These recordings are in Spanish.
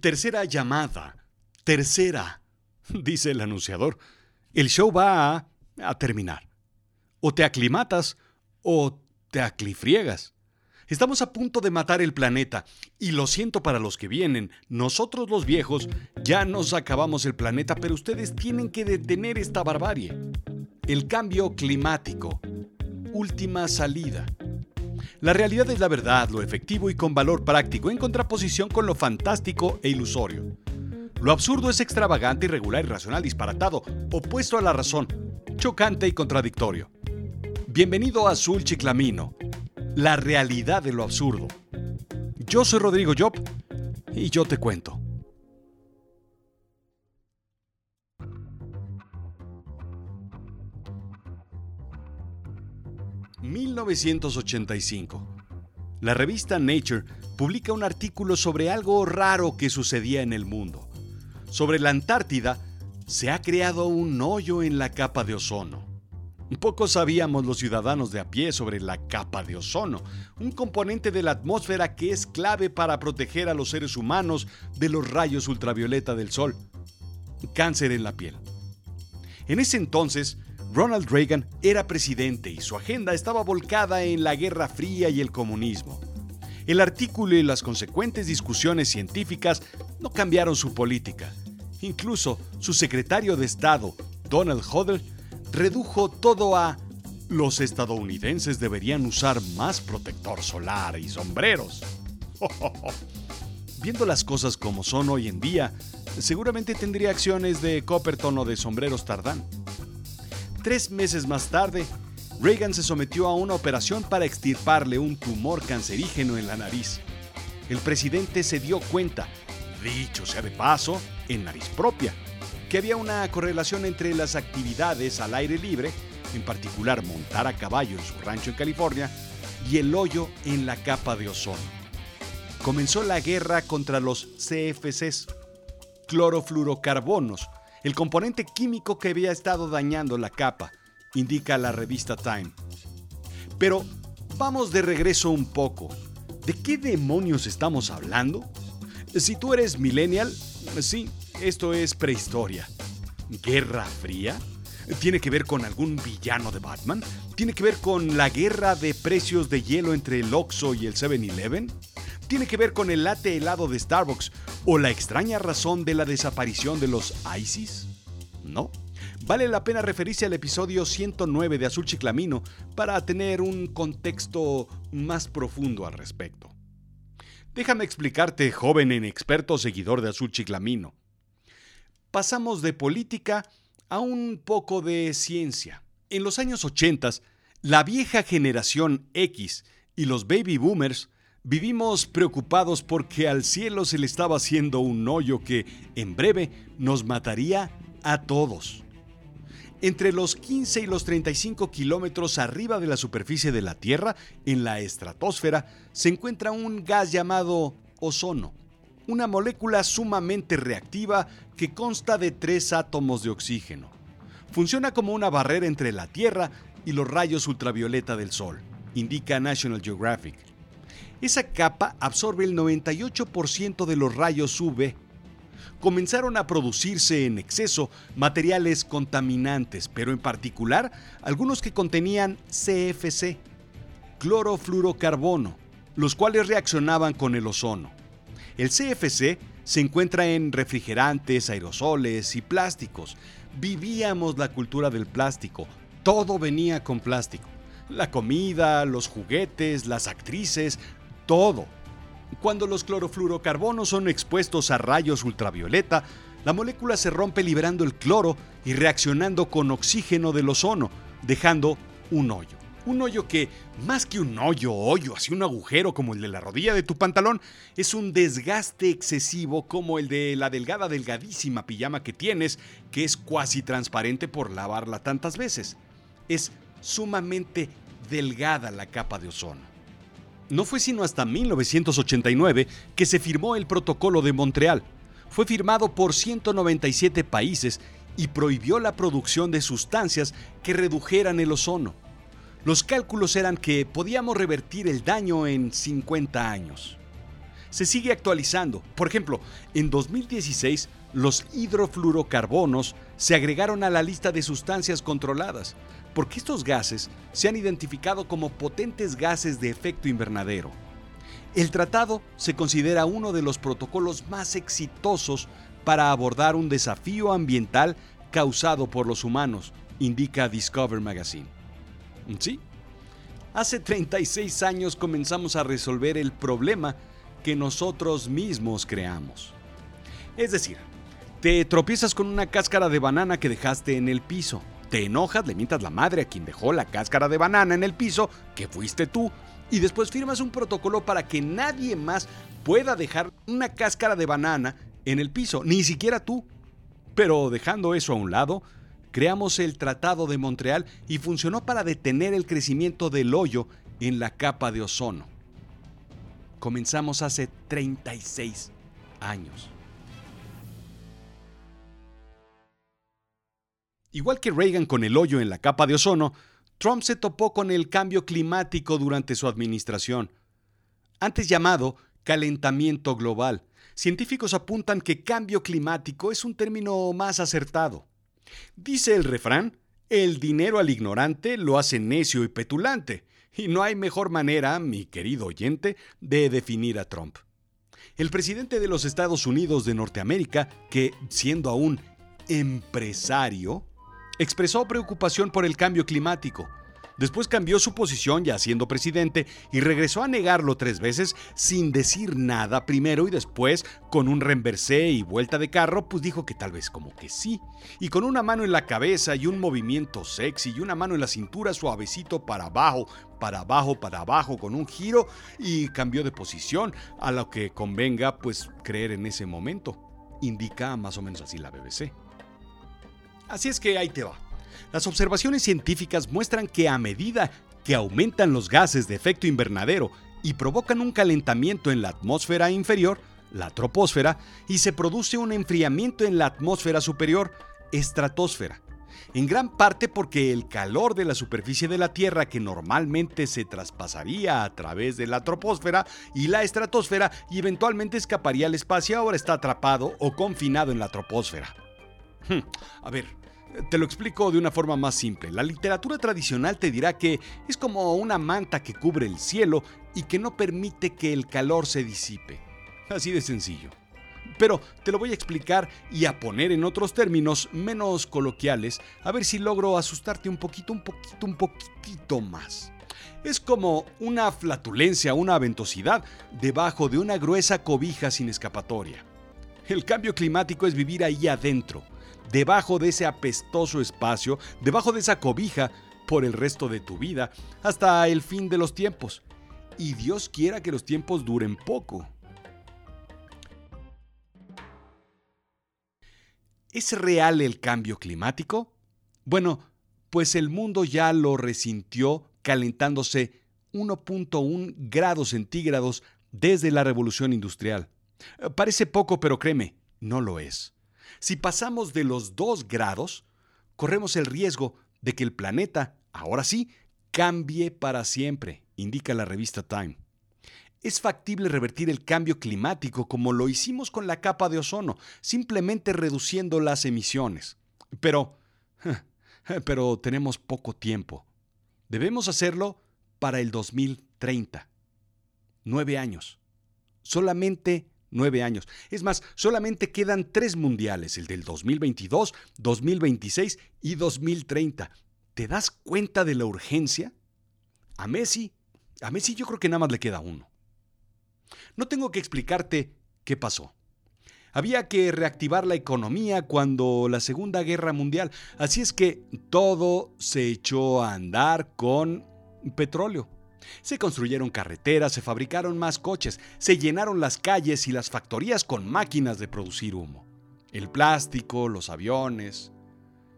Tercera llamada. Tercera, dice el anunciador. El show va a, a terminar. O te aclimatas o te aclifriegas. Estamos a punto de matar el planeta y lo siento para los que vienen. Nosotros los viejos ya nos acabamos el planeta, pero ustedes tienen que detener esta barbarie. El cambio climático. Última salida. La realidad es la verdad, lo efectivo y con valor práctico, en contraposición con lo fantástico e ilusorio. Lo absurdo es extravagante, irregular, irracional, disparatado, opuesto a la razón, chocante y contradictorio. Bienvenido a Azul Chiclamino, la realidad de lo absurdo. Yo soy Rodrigo Job y yo te cuento. ...1985... La revista Nature publica un artículo sobre algo raro que sucedía en el mundo. Sobre la Antártida se ha creado un hoyo en la capa de ozono. Poco sabíamos los ciudadanos de a pie sobre la capa de ozono, un componente de la atmósfera que es clave para proteger a los seres humanos de los rayos ultravioleta del sol. Cáncer en la piel. En ese entonces, Ronald Reagan era presidente y su agenda estaba volcada en la Guerra Fría y el comunismo. El artículo y las consecuentes discusiones científicas no cambiaron su política. Incluso su secretario de Estado, Donald Hodel, redujo todo a los estadounidenses deberían usar más protector solar y sombreros. Viendo las cosas como son hoy en día, seguramente tendría acciones de Copperton o de sombreros Tardán. Tres meses más tarde, Reagan se sometió a una operación para extirparle un tumor cancerígeno en la nariz. El presidente se dio cuenta, dicho sea de paso, en nariz propia, que había una correlación entre las actividades al aire libre, en particular montar a caballo en su rancho en California, y el hoyo en la capa de ozono. Comenzó la guerra contra los CFCs, clorofluorocarbonos, el componente químico que había estado dañando la capa, indica la revista Time. Pero vamos de regreso un poco. ¿De qué demonios estamos hablando? Si tú eres millennial, sí, esto es prehistoria. ¿Guerra fría? ¿Tiene que ver con algún villano de Batman? ¿Tiene que ver con la guerra de precios de hielo entre el Oxxo y el 7-Eleven? ¿Tiene que ver con el latte helado de Starbucks o la extraña razón de la desaparición de los ISIS? No. Vale la pena referirse al episodio 109 de Azul Chiclamino para tener un contexto más profundo al respecto. Déjame explicarte, joven inexperto seguidor de Azul Chiclamino pasamos de política a un poco de ciencia. En los años 80, la vieja generación X y los baby boomers vivimos preocupados porque al cielo se le estaba haciendo un hoyo que en breve nos mataría a todos. Entre los 15 y los 35 kilómetros arriba de la superficie de la Tierra, en la estratosfera, se encuentra un gas llamado ozono una molécula sumamente reactiva que consta de tres átomos de oxígeno. Funciona como una barrera entre la Tierra y los rayos ultravioleta del Sol, indica National Geographic. Esa capa absorbe el 98% de los rayos UV. Comenzaron a producirse en exceso materiales contaminantes, pero en particular algunos que contenían CFC, clorofluorocarbono, los cuales reaccionaban con el ozono. El CFC se encuentra en refrigerantes, aerosoles y plásticos. Vivíamos la cultura del plástico. Todo venía con plástico. La comida, los juguetes, las actrices, todo. Cuando los clorofluorocarbonos son expuestos a rayos ultravioleta, la molécula se rompe liberando el cloro y reaccionando con oxígeno del ozono, dejando un hoyo. Un hoyo que, más que un hoyo hoyo, así un agujero como el de la rodilla de tu pantalón, es un desgaste excesivo como el de la delgada, delgadísima pijama que tienes, que es cuasi transparente por lavarla tantas veces. Es sumamente delgada la capa de ozono. No fue sino hasta 1989 que se firmó el Protocolo de Montreal. Fue firmado por 197 países y prohibió la producción de sustancias que redujeran el ozono. Los cálculos eran que podíamos revertir el daño en 50 años. se sigue actualizando. Por ejemplo, en 2016 los hidrofluorocarbonos se agregaron a la lista de sustancias controladas, porque estos gases se han identificado como potentes gases de efecto invernadero. El tratado se considera uno de los protocolos más exitosos para abordar un desafío ambiental causado por los humanos, indica Discover Magazine. Sí, hace 36 años comenzamos a resolver el problema que nosotros mismos creamos. Es decir, te tropiezas con una cáscara de banana que dejaste en el piso. Te enojas, le mientas la madre a quien dejó la cáscara de banana en el piso, que fuiste tú, y después firmas un protocolo para que nadie más pueda dejar una cáscara de banana en el piso, ni siquiera tú. Pero dejando eso a un lado, creamos el Tratado de Montreal y funcionó para detener el crecimiento del hoyo en la capa de ozono. Comenzamos hace 36 años. Igual que Reagan con el hoyo en la capa de ozono, Trump se topó con el cambio climático durante su administración, antes llamado calentamiento global. Científicos apuntan que cambio climático es un término más acertado. Dice el refrán, el dinero al ignorante lo hace necio y petulante, y no hay mejor manera, mi querido oyente, de definir a Trump. El presidente de los Estados Unidos de Norteamérica, que, siendo aún empresario, expresó preocupación por el cambio climático, Después cambió su posición ya siendo presidente y regresó a negarlo tres veces sin decir nada primero y después con un renversé y vuelta de carro pues dijo que tal vez como que sí. Y con una mano en la cabeza y un movimiento sexy y una mano en la cintura suavecito para abajo, para abajo, para abajo con un giro y cambió de posición a lo que convenga pues creer en ese momento. Indica más o menos así la BBC. Así es que ahí te va. Las observaciones científicas muestran que a medida que aumentan los gases de efecto invernadero y provocan un calentamiento en la atmósfera inferior, la troposfera, y se produce un enfriamiento en la atmósfera superior, estratosfera. En gran parte porque el calor de la superficie de la Tierra que normalmente se traspasaría a través de la troposfera y la estratosfera y eventualmente escaparía al espacio ahora está atrapado o confinado en la troposfera. Hmm, a ver, te lo explico de una forma más simple. La literatura tradicional te dirá que es como una manta que cubre el cielo y que no permite que el calor se disipe. Así de sencillo. Pero te lo voy a explicar y a poner en otros términos menos coloquiales, a ver si logro asustarte un poquito, un poquito, un poquitito más. Es como una flatulencia, una ventosidad debajo de una gruesa cobija sin escapatoria. El cambio climático es vivir ahí adentro, debajo de ese apestoso espacio, debajo de esa cobija, por el resto de tu vida, hasta el fin de los tiempos. Y Dios quiera que los tiempos duren poco. ¿Es real el cambio climático? Bueno, pues el mundo ya lo resintió calentándose 1.1 grados centígrados desde la revolución industrial. Parece poco, pero créeme, no lo es. Si pasamos de los 2 grados, corremos el riesgo de que el planeta, ahora sí, cambie para siempre, indica la revista Time. Es factible revertir el cambio climático como lo hicimos con la capa de ozono, simplemente reduciendo las emisiones. Pero, pero tenemos poco tiempo. Debemos hacerlo para el 2030. Nueve años. Solamente nueve años. Es más, solamente quedan tres mundiales, el del 2022, 2026 y 2030. ¿Te das cuenta de la urgencia? A Messi, a Messi yo creo que nada más le queda uno. No tengo que explicarte qué pasó. Había que reactivar la economía cuando la Segunda Guerra Mundial, así es que todo se echó a andar con petróleo. Se construyeron carreteras, se fabricaron más coches, se llenaron las calles y las factorías con máquinas de producir humo. El plástico, los aviones.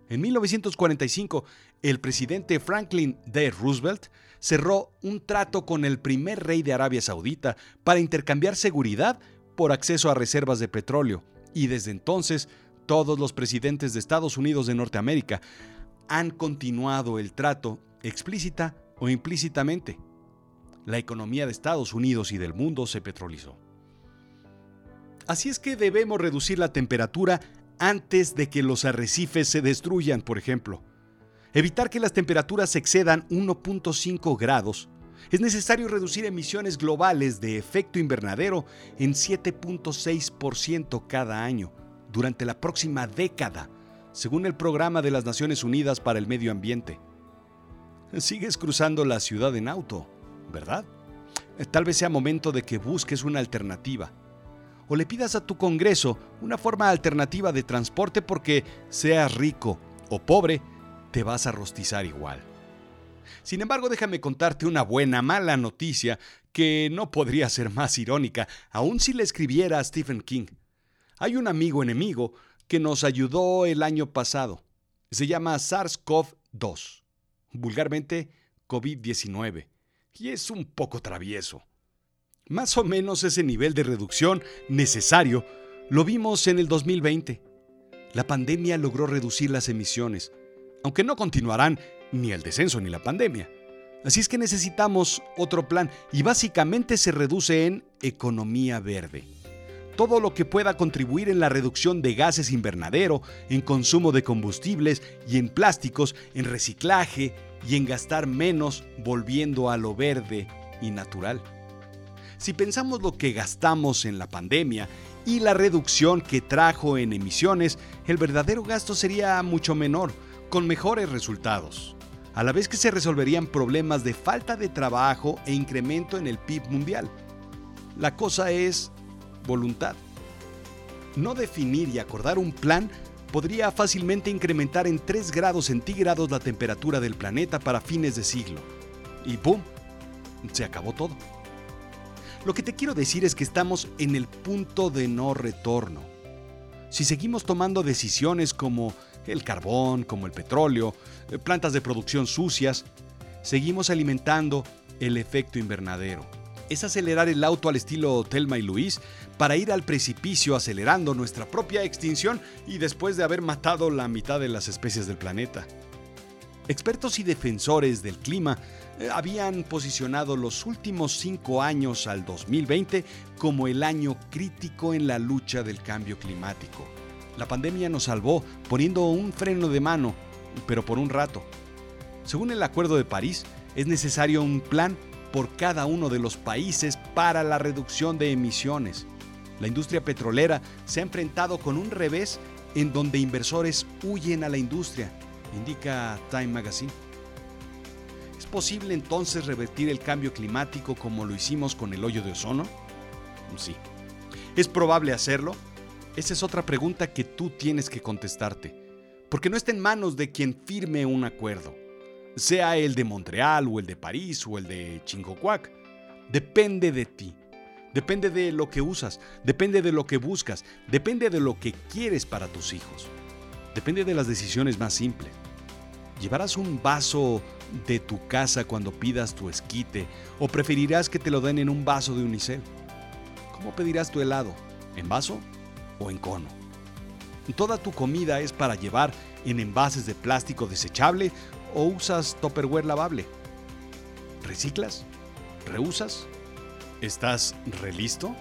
En 1945, el presidente Franklin D. Roosevelt cerró un trato con el primer rey de Arabia Saudita para intercambiar seguridad por acceso a reservas de petróleo, y desde entonces todos los presidentes de Estados Unidos de Norteamérica han continuado el trato explícita o implícitamente la economía de Estados Unidos y del mundo se petrolizó. Así es que debemos reducir la temperatura antes de que los arrecifes se destruyan, por ejemplo. Evitar que las temperaturas excedan 1.5 grados. Es necesario reducir emisiones globales de efecto invernadero en 7.6% cada año durante la próxima década, según el Programa de las Naciones Unidas para el Medio Ambiente. Sigues cruzando la ciudad en auto, ¿verdad? Tal vez sea momento de que busques una alternativa o le pidas a tu Congreso una forma alternativa de transporte porque seas rico o pobre, te vas a rostizar igual. Sin embargo, déjame contarte una buena, mala noticia que no podría ser más irónica, aun si le escribiera a Stephen King. Hay un amigo enemigo que nos ayudó el año pasado. Se llama SARS-CoV-2, vulgarmente COVID-19, y es un poco travieso. Más o menos ese nivel de reducción necesario lo vimos en el 2020. La pandemia logró reducir las emisiones, aunque no continuarán ni el descenso ni la pandemia. Así es que necesitamos otro plan y básicamente se reduce en economía verde. Todo lo que pueda contribuir en la reducción de gases invernadero, en consumo de combustibles y en plásticos, en reciclaje y en gastar menos volviendo a lo verde y natural. Si pensamos lo que gastamos en la pandemia y la reducción que trajo en emisiones, el verdadero gasto sería mucho menor, con mejores resultados, a la vez que se resolverían problemas de falta de trabajo e incremento en el PIB mundial. La cosa es voluntad. No definir y acordar un plan podría fácilmente incrementar en 3 grados centígrados la temperatura del planeta para fines de siglo. Y ¡pum! Se acabó todo. Lo que te quiero decir es que estamos en el punto de no retorno. Si seguimos tomando decisiones como el carbón, como el petróleo, eh, plantas de producción sucias, seguimos alimentando el efecto invernadero. Es acelerar el auto al estilo Telma y Luis para ir al precipicio acelerando nuestra propia extinción y después de haber matado la mitad de las especies del planeta. Expertos y defensores del clima eh, habían posicionado los últimos cinco años al 2020 como el año crítico en la lucha del cambio climático. La pandemia nos salvó poniendo un freno de mano, pero por un rato. Según el Acuerdo de París, es necesario un plan por cada uno de los países para la reducción de emisiones. La industria petrolera se ha enfrentado con un revés en donde inversores huyen a la industria indica Time Magazine. ¿Es posible entonces revertir el cambio climático como lo hicimos con el hoyo de ozono? Sí. ¿Es probable hacerlo? Esa es otra pregunta que tú tienes que contestarte, porque no está en manos de quien firme un acuerdo, sea el de Montreal o el de París o el de Chingocuac. Depende de ti. Depende de lo que usas, depende de lo que buscas, depende de lo que quieres para tus hijos. Depende de las decisiones más simples. ¿Llevarás un vaso de tu casa cuando pidas tu esquite o preferirás que te lo den en un vaso de unicel? ¿Cómo pedirás tu helado? ¿En vaso o en cono? ¿Toda tu comida es para llevar en envases de plástico desechable o usas topperware lavable? ¿Reciclas? ¿Reusas? ¿Estás relisto?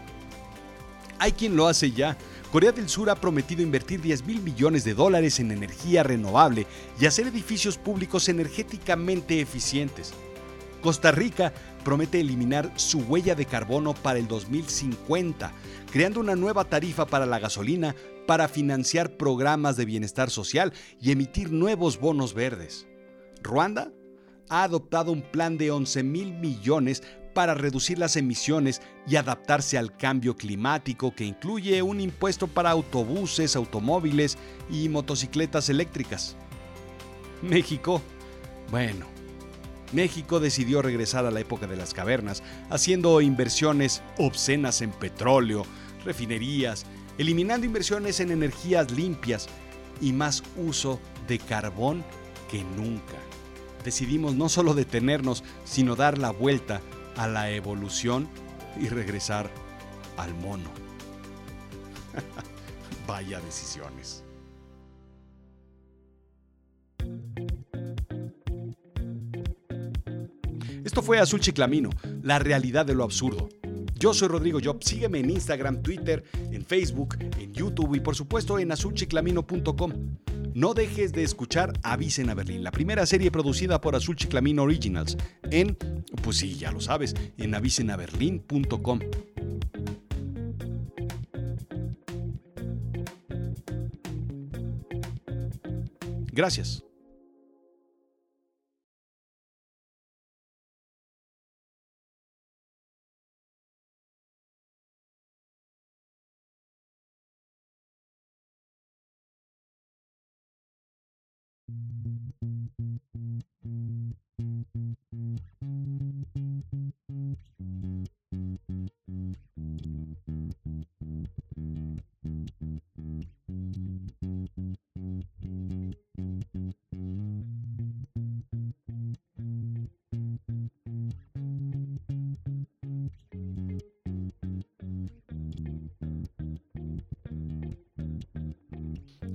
Hay quien lo hace ya Corea del Sur ha prometido invertir 10 mil millones de dólares en energía renovable y hacer edificios públicos energéticamente eficientes. Costa Rica promete eliminar su huella de carbono para el 2050, creando una nueva tarifa para la gasolina para financiar programas de bienestar social y emitir nuevos bonos verdes. Ruanda ha adoptado un plan de 11 mil millones para reducir las emisiones y adaptarse al cambio climático que incluye un impuesto para autobuses, automóviles y motocicletas eléctricas. México, bueno, México decidió regresar a la época de las cavernas, haciendo inversiones obscenas en petróleo, refinerías, eliminando inversiones en energías limpias y más uso de carbón que nunca. Decidimos no solo detenernos, sino dar la vuelta a la evolución y regresar al mono. Vaya decisiones. Esto fue Azul Chiclamino, la realidad de lo absurdo. Yo soy Rodrigo Job. Sígueme en Instagram, Twitter, en Facebook, en YouTube y por supuesto en azulchiclamino.com. No dejes de escuchar Avisen a Berlín, la primera serie producida por Azul Chiclamino Originals en, pues sí, ya lo sabes, en avisenaberlin.com. Gracias.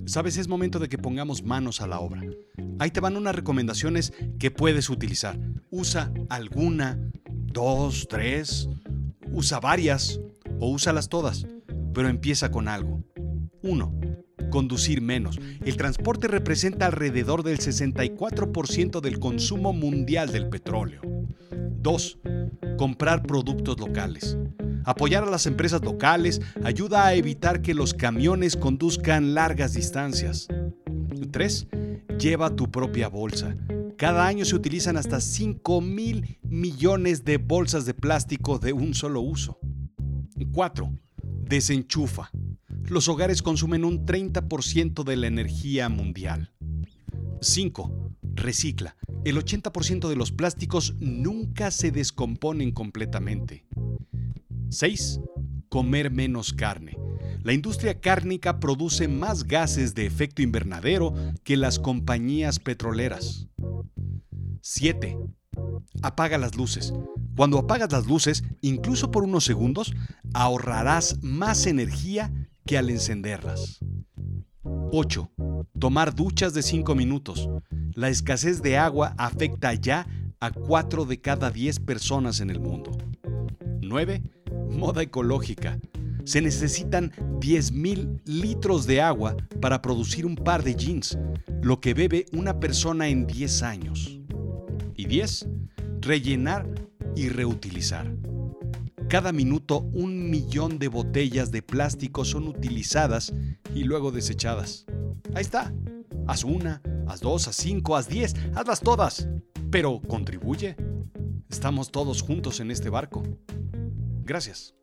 Sabes, es momento de que pongamos manos a la obra. Ahí te van unas recomendaciones que puedes utilizar. Usa alguna, dos, tres, usa varias o úsalas todas, pero empieza con algo. 1. Conducir menos. El transporte representa alrededor del 64% del consumo mundial del petróleo. 2. Comprar productos locales. Apoyar a las empresas locales ayuda a evitar que los camiones conduzcan largas distancias. 3. Lleva tu propia bolsa. Cada año se utilizan hasta 5 mil millones de bolsas de plástico de un solo uso. 4. Desenchufa. Los hogares consumen un 30% de la energía mundial. 5. Recicla. El 80% de los plásticos nunca se descomponen completamente. 6. Comer menos carne. La industria cárnica produce más gases de efecto invernadero que las compañías petroleras. 7. Apaga las luces. Cuando apagas las luces, incluso por unos segundos, ahorrarás más energía que al encenderlas. 8. Tomar duchas de 5 minutos. La escasez de agua afecta ya a 4 de cada 10 personas en el mundo. 9 moda ecológica. Se necesitan 10.000 litros de agua para producir un par de jeans, lo que bebe una persona en 10 años. Y 10. Rellenar y reutilizar. Cada minuto un millón de botellas de plástico son utilizadas y luego desechadas. Ahí está. Haz una, haz dos, haz cinco, haz diez, hazlas todas. Pero contribuye. Estamos todos juntos en este barco. Gracias.